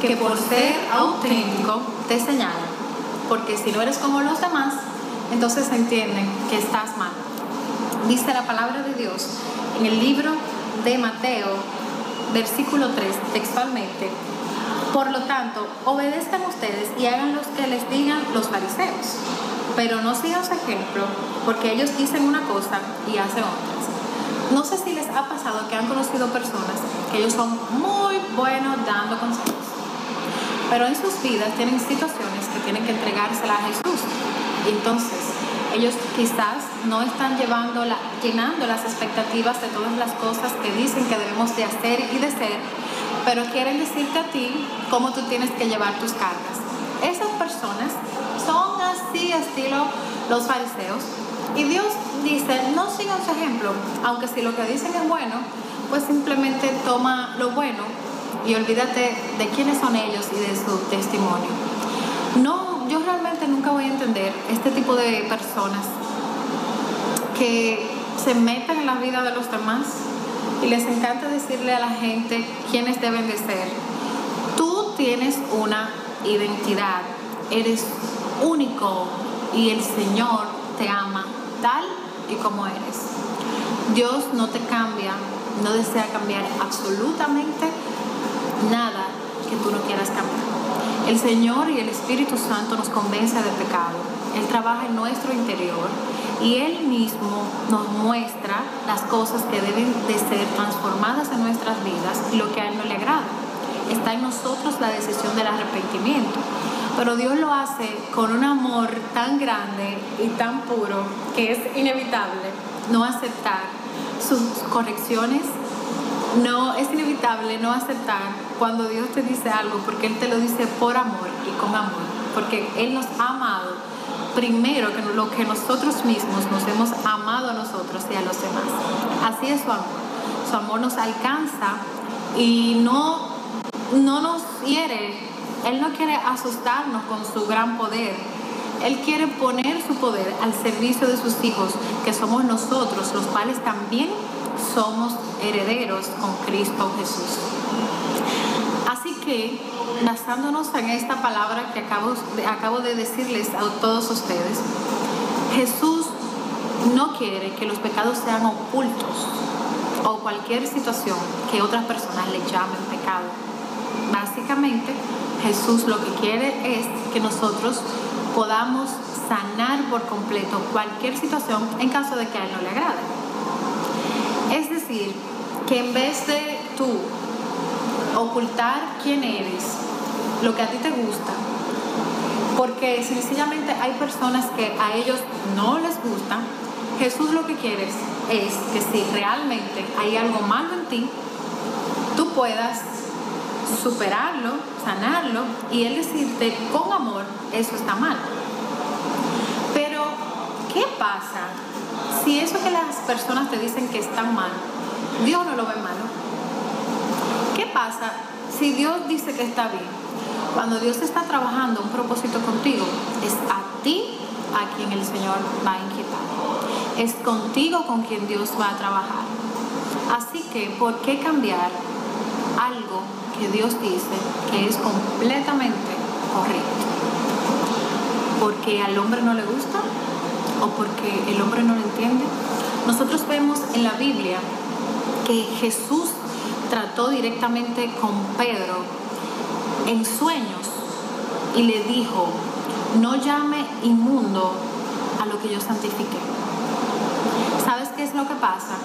que por ser auténtico te señalan, porque si no eres como los demás, entonces entienden que estás mal. Dice la palabra de Dios en el libro de Mateo, versículo 3, textualmente, por lo tanto, obedezcan ustedes y hagan lo que les digan los fariseos, pero no sigan su ejemplo, porque ellos dicen una cosa y hacen otras. No sé si les ha pasado que han conocido personas que ellos son muy buenos dando consejos, pero en sus vidas tienen situaciones que tienen que entregársela a Jesús. Entonces, ellos quizás no están llevando la, llenando las expectativas de todas las cosas que dicen que debemos de hacer y de ser, pero quieren decirte a ti cómo tú tienes que llevar tus cargas. Esas personas son así estilo los fariseos y Dios dice, no sigan su ejemplo, aunque si lo que dicen es bueno, pues simplemente toma lo bueno y olvídate de quiénes son ellos y de su testimonio. No, yo realmente nunca voy a entender este tipo de personas que se meten en la vida de los demás y les encanta decirle a la gente quiénes deben de ser. Tú tienes una identidad, eres único y el Señor te ama tal y como eres. Dios no te cambia, no desea cambiar absolutamente nada que tú no quieras cambiar. El Señor y el Espíritu Santo nos convence del pecado. Él trabaja en nuestro interior y Él mismo nos muestra las cosas que deben de ser transformadas en nuestras vidas y lo que a Él no le agrada. Está en nosotros la decisión del arrepentimiento. Pero Dios lo hace con un amor tan grande y tan puro que es inevitable no aceptar sus correcciones. No es inevitable no aceptar cuando Dios te dice algo porque Él te lo dice por amor y con amor, porque Él nos ha amado primero que lo que nosotros mismos nos hemos amado a nosotros y a los demás. Así es su amor. Su amor nos alcanza y no, no nos hiere. Él no quiere asustarnos con su gran poder. Él quiere poner su poder al servicio de sus hijos, que somos nosotros, los cuales también somos herederos con Cristo Jesús. Así que basándonos en esta palabra que acabo, acabo de decirles a todos ustedes, Jesús no quiere que los pecados sean ocultos o cualquier situación que otras personas le llamen pecado. Básicamente, Jesús lo que quiere es que nosotros podamos sanar por completo cualquier situación en caso de que a Él no le agrade. Que en vez de tú ocultar quién eres, lo que a ti te gusta. Porque sencillamente hay personas que a ellos no les gusta. Jesús lo que quiere es que si realmente hay algo malo en ti, tú puedas superarlo, sanarlo y él decirte con amor, eso está mal. Pero, ¿qué pasa si eso que las personas te dicen que está mal, Dios no lo ve malo? ¿Qué pasa si Dios dice que está bien? Cuando Dios está trabajando un propósito contigo, es a ti a quien el Señor va a inquietar. Es contigo con quien Dios va a trabajar. Así que, ¿por qué cambiar algo que Dios dice que es completamente correcto? ¿Porque al hombre no le gusta? ¿O porque el hombre no lo entiende? Nosotros vemos en la Biblia que Jesús trató directamente con Pedro en sueños y le dijo, no llame inmundo a lo que yo santifique. ¿Sabes qué es lo que pasa?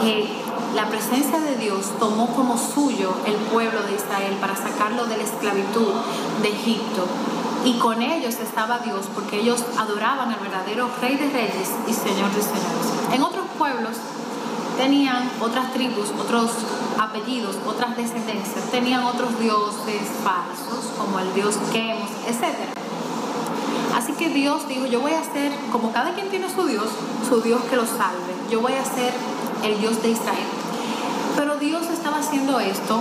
Que la presencia de Dios tomó como suyo el pueblo de Israel para sacarlo de la esclavitud de Egipto. Y con ellos estaba Dios porque ellos adoraban al verdadero Rey de Reyes y Señor de Señores. En otros pueblos tenían otras tribus, otros apellidos, otras descendencias, tenían otros dioses falsos, como el dios Quemos, etc. Así que Dios dijo, yo voy a ser, como cada quien tiene su Dios, su Dios que lo salve, yo voy a ser el Dios de Israel. Pero Dios estaba haciendo esto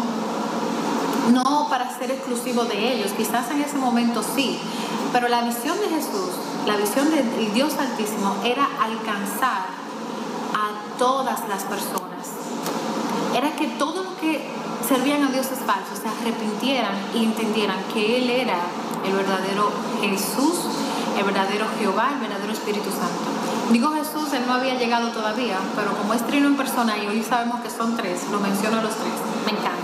no para ser exclusivo de ellos, quizás en ese momento sí, pero la visión de Jesús, la visión del Dios Altísimo era alcanzar todas las personas era que todo lo que servían a dioses falsos se arrepintieran y entendieran que Él era el verdadero Jesús, el verdadero Jehová, el verdadero Espíritu Santo. Digo Jesús, Él no había llegado todavía, pero como es trino en persona y hoy sabemos que son tres, lo menciono los tres, me encanta.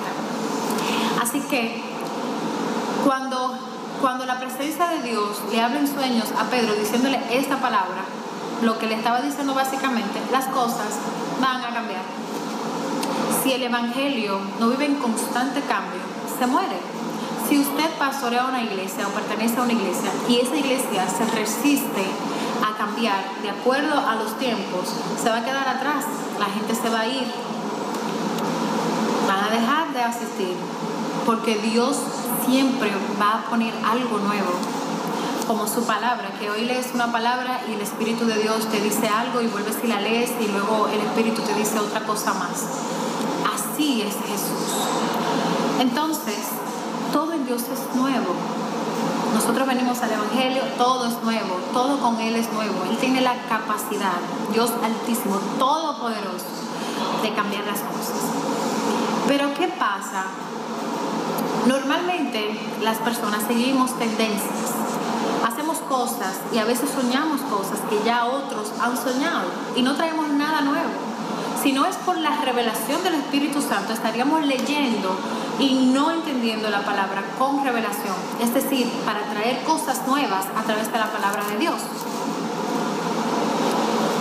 Así que cuando, cuando la presencia de Dios le habla en sueños a Pedro diciéndole esta palabra, lo que le estaba diciendo básicamente, las cosas van a cambiar. Si el Evangelio no vive en constante cambio, se muere. Si usted pastorea una iglesia o pertenece a una iglesia y esa iglesia se resiste a cambiar de acuerdo a los tiempos, se va a quedar atrás, la gente se va a ir, van a dejar de asistir, porque Dios siempre va a poner algo nuevo, como su palabra, que hoy lees una palabra y el Espíritu de Dios te dice algo y vuelves y la lees y luego el Espíritu te dice otra cosa más. Así es Jesús. Entonces, todo en Dios es nuevo. Nosotros venimos al Evangelio, todo es nuevo, todo con Él es nuevo. Él tiene la capacidad, Dios altísimo, todopoderoso, de cambiar las cosas. Pero ¿qué pasa? Normalmente las personas seguimos tendencias, hacemos cosas y a veces soñamos cosas que ya otros han soñado y no traemos nada nuevo. Si no es por la revelación del Espíritu Santo, estaríamos leyendo y no entendiendo la palabra con revelación, es decir, para traer cosas nuevas a través de la palabra de Dios.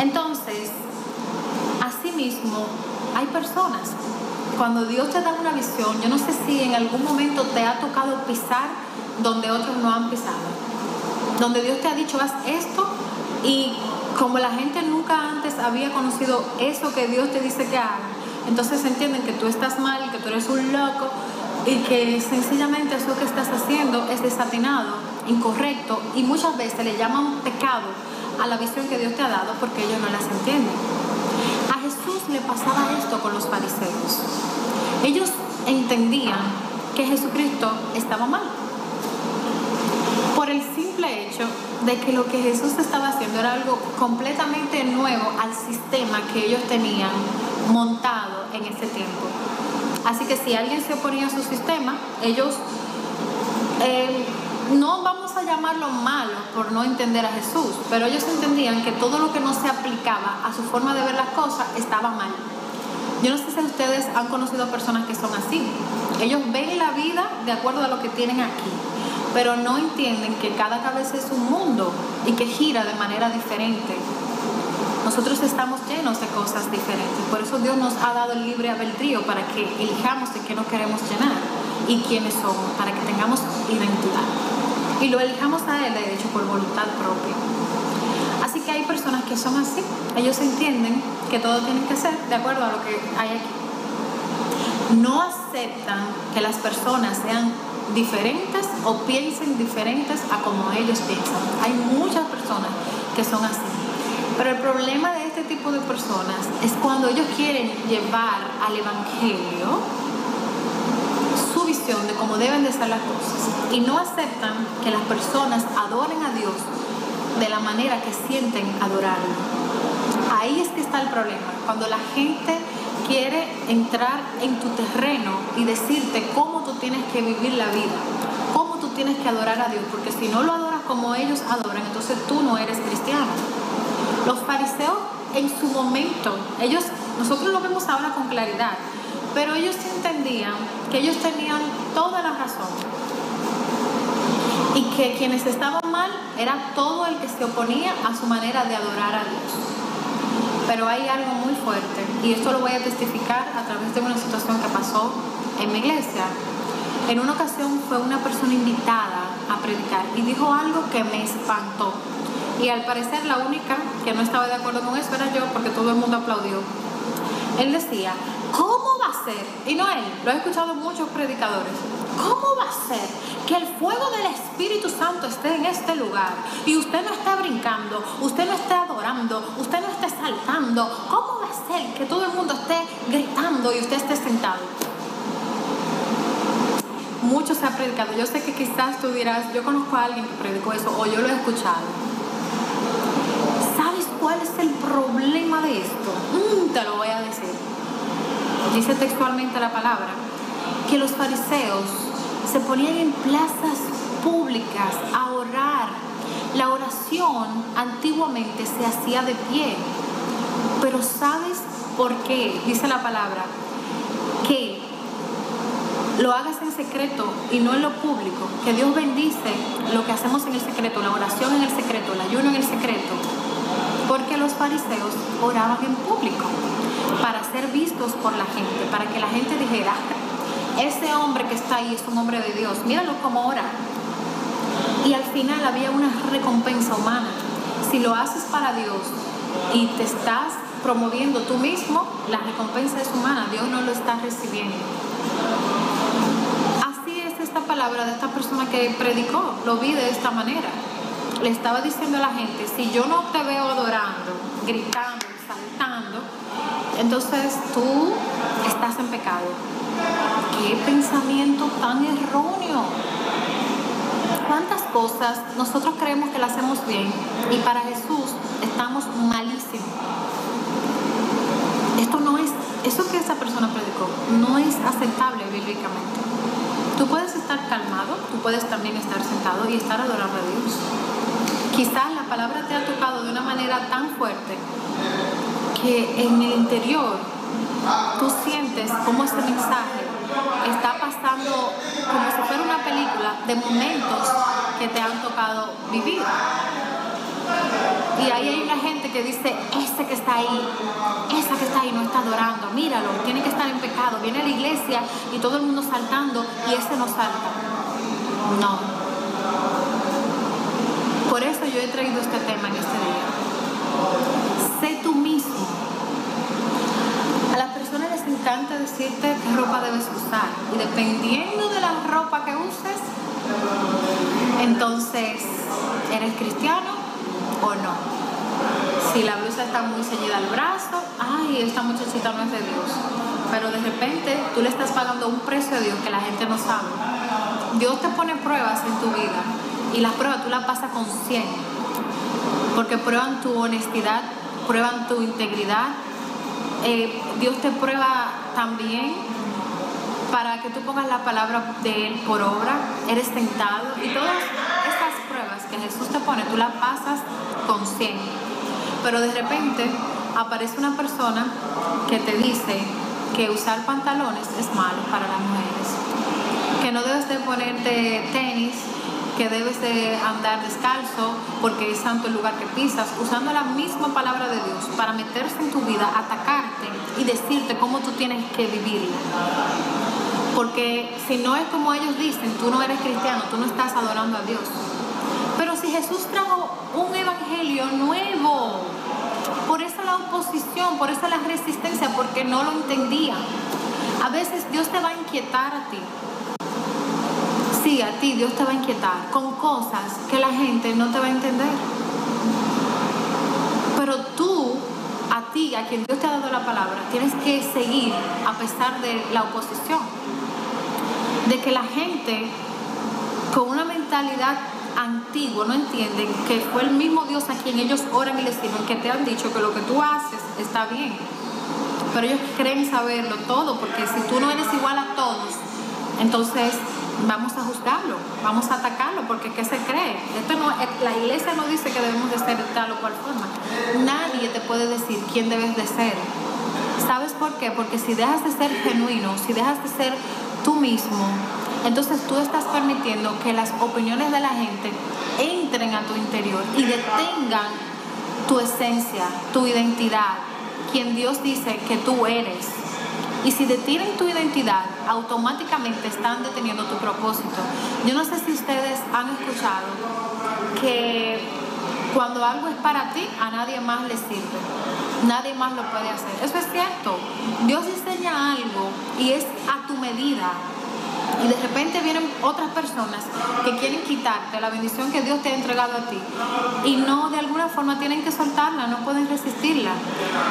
Entonces, asimismo, hay personas, cuando Dios te da una visión, yo no sé si en algún momento te ha tocado pisar donde otros no han pisado, donde Dios te ha dicho, haz esto y como la gente nunca antes había conocido eso que Dios te dice que haga, entonces entienden que tú estás mal, que tú eres un loco y que sencillamente eso que estás haciendo es desatinado, incorrecto y muchas veces le llaman pecado a la visión que Dios te ha dado porque ellos no las entienden. A Jesús le pasaba esto con los fariseos. Ellos entendían que Jesucristo estaba mal simple hecho de que lo que Jesús estaba haciendo era algo completamente nuevo al sistema que ellos tenían montado en ese tiempo. Así que si alguien se oponía a su sistema, ellos eh, no vamos a llamarlo malo por no entender a Jesús, pero ellos entendían que todo lo que no se aplicaba a su forma de ver las cosas estaba mal. Yo no sé si ustedes han conocido personas que son así. Ellos ven la vida de acuerdo a lo que tienen aquí, pero no entienden que cada cabeza es un mundo y que gira de manera diferente. Nosotros estamos llenos de cosas diferentes, por eso Dios nos ha dado el libre albedrío para que elijamos de qué nos queremos llenar y quiénes somos, para que tengamos identidad. Y lo elijamos a Él, de hecho, por voluntad propia. Así que hay personas que son así, ellos entienden que todo tiene que ser de acuerdo a lo que hay aquí. No aceptan que las personas sean diferentes o piensen diferentes a como ellos piensan. Hay muchas personas que son así. Pero el problema de este tipo de personas es cuando ellos quieren llevar al Evangelio su visión de cómo deben de ser las cosas y no aceptan que las personas adoren a Dios de la manera que sienten adorarlo. Ahí es que está el problema. Cuando la gente quiere entrar en tu terreno y decirte cómo tú tienes que vivir la vida, cómo tú tienes que adorar a Dios, porque si no lo adoras como ellos adoran, entonces tú no eres cristiano. Los fariseos en su momento, ellos, nosotros lo vemos ahora con claridad, pero ellos entendían que ellos tenían toda la razón y que quienes estaban mal era todo el que se oponía a su manera de adorar a Dios. Pero hay algo muy fuerte y esto lo voy a testificar a través de una situación que pasó en mi iglesia. En una ocasión fue una persona invitada a predicar y dijo algo que me espantó. Y al parecer la única que no estaba de acuerdo con eso era yo porque todo el mundo aplaudió. Él decía, ¿cómo va a ser? Y no él, lo he escuchado muchos predicadores. ¿Cómo va a ser que el fuego del Espíritu Santo esté en este lugar y usted no está brincando, usted no está adorando, usted no está saltando? ¿Cómo a ser que todo el mundo esté gritando y usted esté sentado? Mucho se ha predicado. Yo sé que quizás tú dirás, yo conozco a alguien que predicó eso o yo lo he escuchado. ¿Sabes cuál es el problema de esto? Mm, te lo voy a decir. dice textualmente la palabra, que los fariseos se ponían en plazas públicas a orar. La oración antiguamente se hacía de pie. Pero ¿sabes por qué? Dice la palabra, que lo hagas en secreto y no en lo público. Que Dios bendice lo que hacemos en el secreto, la oración en el secreto, el ayuno en el secreto. Porque los fariseos oraban en público para ser vistos por la gente, para que la gente dijera, ese hombre que está ahí es un hombre de Dios, míralo como ora. Y al final había una recompensa humana. Si lo haces para Dios y te estás promoviendo tú mismo, la recompensa es humana, Dios no lo está recibiendo. Así es esta palabra de esta persona que predicó, lo vi de esta manera. Le estaba diciendo a la gente, si yo no te veo adorando, gritando, saltando, entonces tú estás en pecado. ¡Qué pensamiento tan erróneo! ¿Cuántas cosas nosotros creemos que las hacemos bien y para Jesús estamos malísimos? Esto no es, eso que esa persona predicó, no es aceptable bíblicamente. Tú puedes estar calmado, tú puedes también estar sentado y estar adorando a Dios. Quizás la palabra te ha tocado de una manera tan fuerte que en el interior tú sientes cómo ese mensaje está pasando como si fuera una película de momentos que te han tocado vivir. Y ahí hay una gente que dice, ese que está ahí, esa que está ahí no está adorando, míralo, tiene que estar en pecado. Viene a la iglesia y todo el mundo saltando y ese no salta. No. Por eso yo he traído este tema en este día. Sé tú mismo encanta decirte qué ropa debes usar. Y dependiendo de la ropa que uses, entonces, ¿eres cristiano o no? Si la blusa está muy ceñida al brazo, ay, esta muchachita no es de Dios. Pero de repente tú le estás pagando un precio a Dios que la gente no sabe. Dios te pone pruebas en tu vida y las pruebas tú las pasas con 100. Porque prueban tu honestidad, prueban tu integridad, eh, Dios te prueba también para que tú pongas la palabra de Él por obra, eres tentado y todas que Jesús te pone, tú las pasas con 100. Pero de repente aparece una persona que te dice que usar pantalones es malo para las mujeres, que no debes de ponerte tenis que debes de andar descalzo porque es santo el lugar que pisas, usando la misma palabra de Dios para meterse en tu vida, atacarte y decirte cómo tú tienes que vivirla. Porque si no es como ellos dicen, tú no eres cristiano, tú no estás adorando a Dios. Jesús trajo un evangelio nuevo, por eso la oposición, por eso la resistencia, porque no lo entendían. A veces Dios te va a inquietar a ti Sí, a ti Dios te va a inquietar con cosas que la gente no te va a entender. Pero tú, a ti, a quien Dios te ha dado la palabra, tienes que seguir a pesar de la oposición. De que la gente con una mentalidad antigua no entienden que fue el mismo Dios a quien ellos oran y les sirven, que te han dicho que lo que tú haces está bien. Pero ellos creen saberlo todo, porque si tú no eres igual a todos, entonces vamos a juzgarlo, vamos a atacarlo, porque ¿qué se cree? Esto no, eh, la iglesia no dice que debemos de ser de tal o cual forma. Nadie te puede decir quién debes de ser. ¿Sabes por qué? Porque si dejas de ser genuino, si dejas de ser tú mismo, entonces tú estás permitiendo que las opiniones de la gente entren a tu interior y detengan tu esencia, tu identidad, quien Dios dice que tú eres. Y si detienen tu identidad, automáticamente están deteniendo tu propósito. Yo no sé si ustedes han escuchado que cuando algo es para ti, a nadie más le sirve. Nadie más lo puede hacer. Eso es cierto. Dios diseña algo y es a tu medida. Y de repente vienen otras personas que quieren quitarte la bendición que Dios te ha entregado a ti. Y no, de alguna forma tienen que soltarla, no pueden resistirla.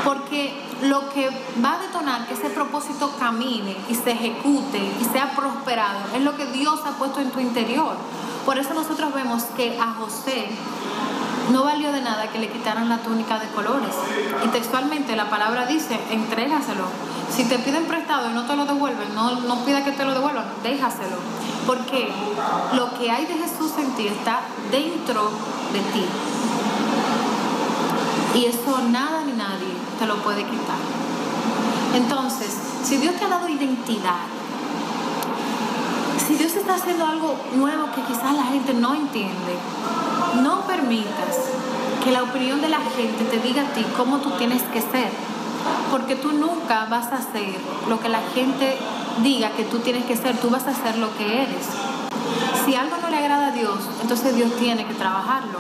Porque lo que va a detonar que ese propósito camine y se ejecute y sea prosperado es lo que Dios ha puesto en tu interior. Por eso nosotros vemos que a José no valió de nada que le quitaran la túnica de colores. Y textualmente la palabra dice, entrégaselo. Si te piden prestado y no te lo devuelven, no, no pida que te lo devuelvan, déjaselo. Porque lo que hay de Jesús en ti está dentro de ti. Y eso nada ni nadie te lo puede quitar. Entonces, si Dios te ha dado identidad, si Dios está haciendo algo nuevo que quizás la gente no entiende, no permitas que la opinión de la gente te diga a ti cómo tú tienes que ser, porque tú nunca vas a hacer lo que la gente diga que tú tienes que ser, tú vas a hacer lo que eres. Si algo no le agrada a Dios, entonces Dios tiene que trabajarlo.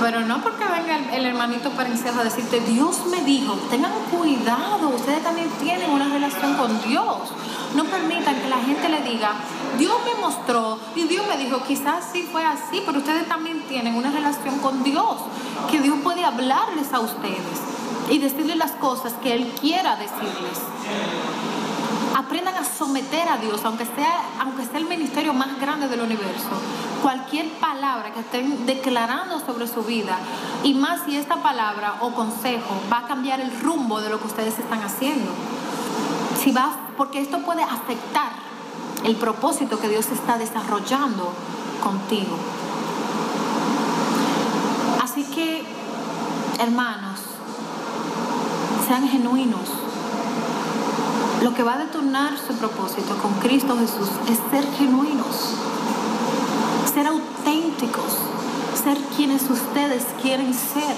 Pero no porque venga el, hermanito parencejo a decirte, Dios me dijo, tengan cuidado, ustedes también tienen una relación con Dios. No permitan que la gente le diga, Dios me mostró y Dios me dijo, quizás sí fue así, pero ustedes también tienen una relación con Dios, que Dios puede hablarles a ustedes y decirles las cosas que Él quiera decirles aprendan a someter a Dios, aunque sea, aunque sea el ministerio más grande del universo. Cualquier palabra que estén declarando sobre su vida, y más si esta palabra o consejo va a cambiar el rumbo de lo que ustedes están haciendo. Si va, porque esto puede afectar el propósito que Dios está desarrollando contigo. Así que, hermanos, sean genuinos lo que va a detonar su propósito con Cristo Jesús es ser genuinos, ser auténticos, ser quienes ustedes quieren ser.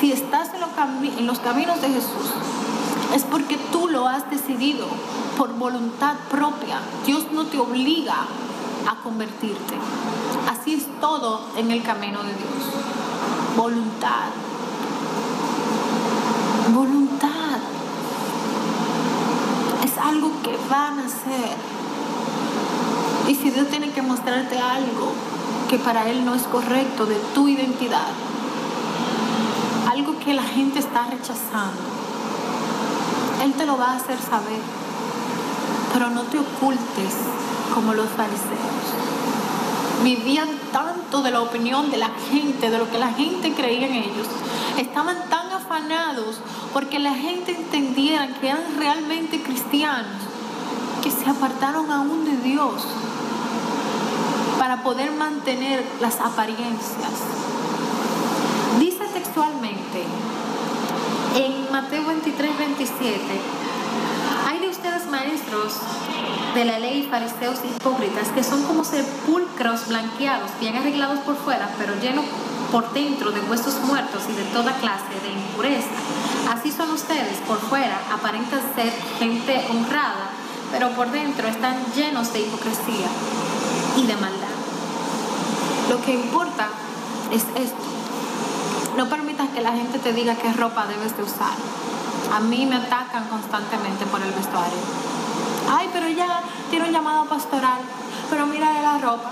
Si estás en, los caminos de Jesús, es porque tú lo has decidido por voluntad propia. Dios no te obliga a convertirte. Así es todo en el camino de Dios. Voluntad. Voluntad algo que van a hacer. Y si Dios tiene que mostrarte algo que para Él no es correcto de tu identidad, algo que la gente está rechazando, Él te lo va a hacer saber. Pero no te ocultes como los fariseos. Vivían tanto de la opinión de la gente, de lo que la gente creía en ellos. Estaban tan afanados porque la gente entendiera que eran realmente cristianos, que se apartaron aún de Dios para poder mantener las apariencias. Dice textualmente en Mateo 23, 27, hay de ustedes maestros de la ley, fariseos hipócritas, que son como sepulcros blanqueados, bien arreglados por fuera, pero llenos por dentro de huesos muertos y de toda clase de impureza. Así son ustedes, por fuera aparentan ser gente honrada, pero por dentro están llenos de hipocresía y de maldad. Lo que importa es esto. No permitas que la gente te diga qué ropa debes de usar. A mí me atacan constantemente por el vestuario. Ay, pero ella tiene un llamado pastoral. Pero mira la ropa.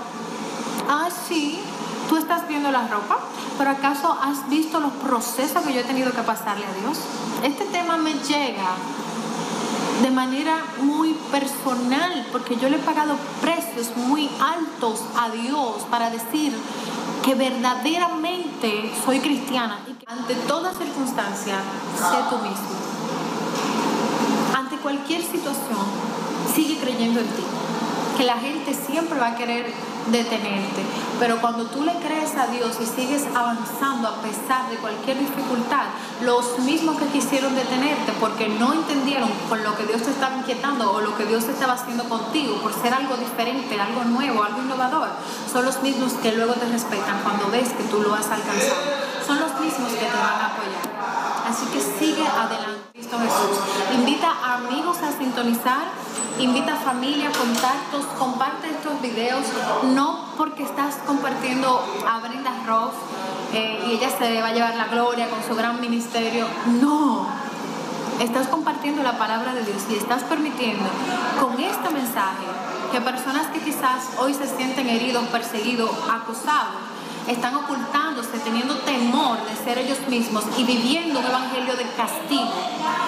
Ah, sí, ¿Tú estás viendo la ropa? ¿Pero acaso has visto los procesos que yo he tenido que pasarle a Dios? Este tema me llega de manera muy personal porque yo le he pagado precios muy altos a Dios para decir que verdaderamente soy cristiana y que ante toda circunstancia sé tú mismo. Ante cualquier situación, sigue creyendo en ti. Que la gente siempre va a querer detenerte. Pero cuando tú le crees a Dios y sigues avanzando a pesar de cualquier dificultad, los mismos que quisieron detenerte porque no entendieron con lo que Dios te estaba inquietando o lo que Dios estaba haciendo contigo por ser algo diferente, algo nuevo, algo innovador, son los mismos que luego te respetan cuando ves que tú lo has alcanzado. Son los mismos que te van a apoyar. Así que sigue adelante, Cristo Jesús. Invita a amigos a sintonizar invita a familia, contactos, comparte estos videos, no porque estás compartiendo a Brenda Ross eh, y ella se va a llevar la gloria con su gran ministerio, no. Estás compartiendo la palabra de Dios y estás permitiendo con este mensaje que personas que quizás hoy se sienten heridos, perseguidos, acosados, están ocultándose, teniendo temor de ser ellos mismos y viviendo un evangelio de castigo.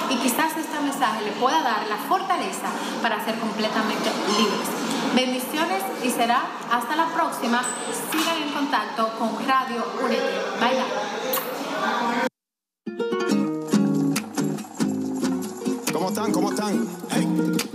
Y quizás este mensaje le pueda dar la fortaleza para ser completamente libres. Bendiciones y será hasta la próxima. Sigan en contacto con Radio Únete. Bye bye. ¿Cómo están? ¿Cómo están?